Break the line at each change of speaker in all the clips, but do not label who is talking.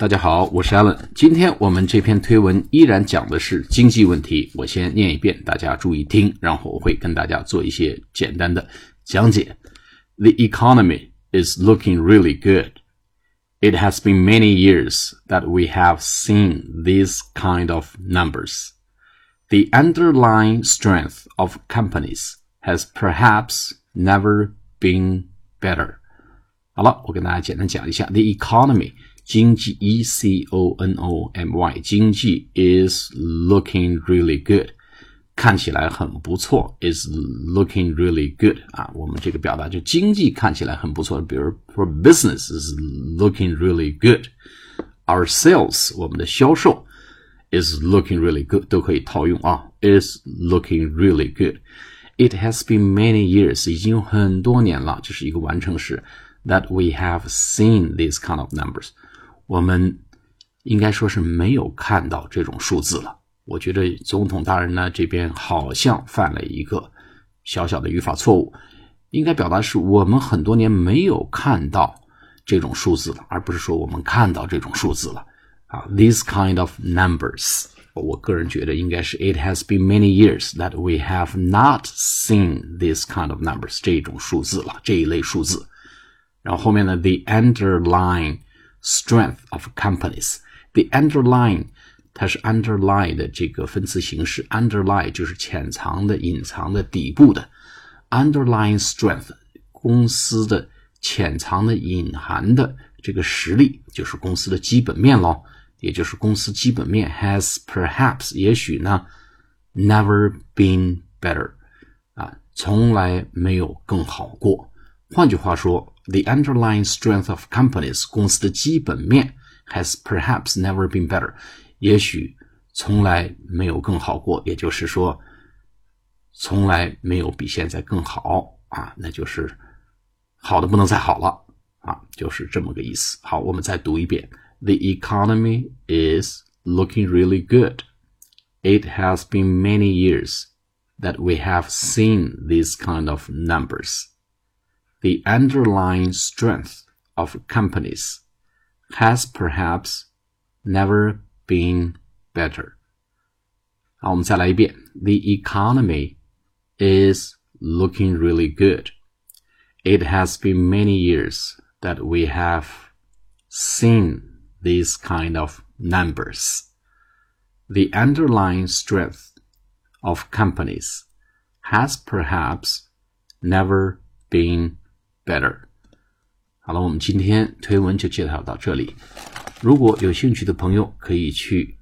大家好，我是 Allen。今天我们这篇推文依然讲的是经济问题。我先念一遍，大家注意听，然后我会跟大家做一些简单的讲解。The economy is looking really good. It has been many years that we have seen these kind of numbers. The underlying strength of companies has perhaps never been better. 好了，我跟大家简单讲一下，the economy 经济 e c o n o m y 经济 is looking really good，看起来很不错，is looking really good 啊，我们这个表达就经济看起来很不错，比如 for business is looking really good，our sales 我们的销售 is looking really good 都可以套用啊，is looking really good。It has been many years，已经有很多年了，这是一个完成时。that we have seen these kind of numbers， 我们应该说是没有看到这种数字了。我觉得总统大人呢这边好像犯了一个小小的语法错误，应该表达是我们很多年没有看到这种数字了，而不是说我们看到这种数字了啊。These kind of numbers，我个人觉得应该是 It has been many years that we have not seen this kind of numbers 这种数字了，这一类数字。然后后面呢，the underline strength of companies，the underline，它是 underline 的这个分词形式，underline 就是潜藏的、隐藏的、底部的，underlying strength 公司的潜藏的、隐含的这个实力，就是公司的基本面咯，也就是公司基本面 has perhaps 也许呢，never been better 啊，从来没有更好过。换句话说 ，the underlying strength of companies 公司的基本面 has perhaps never been better，也许从来没有更好过，也就是说，从来没有比现在更好啊，那就是好的不能再好了啊，就是这么个意思。好，我们再读一遍：The economy is looking really good. It has been many years that we have seen these kind of numbers the underlying strength of companies has perhaps never been better. 好，我们再来一遍。The economy is looking really good. It has been many years that we have seen these kind of numbers. The underlying strength of companies has perhaps never been better。好了，我们今天推文就介绍到这里。如果有兴趣的朋友，可以去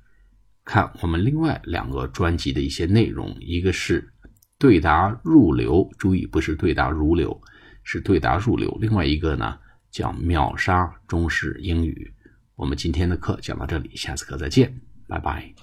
看我们另外两个专辑的一些内容，一个是对答入流，注意不是对答如流，是对答入流。另外一个呢叫秒杀中式英语。我们今天的课讲到这里，下次课再见，拜拜。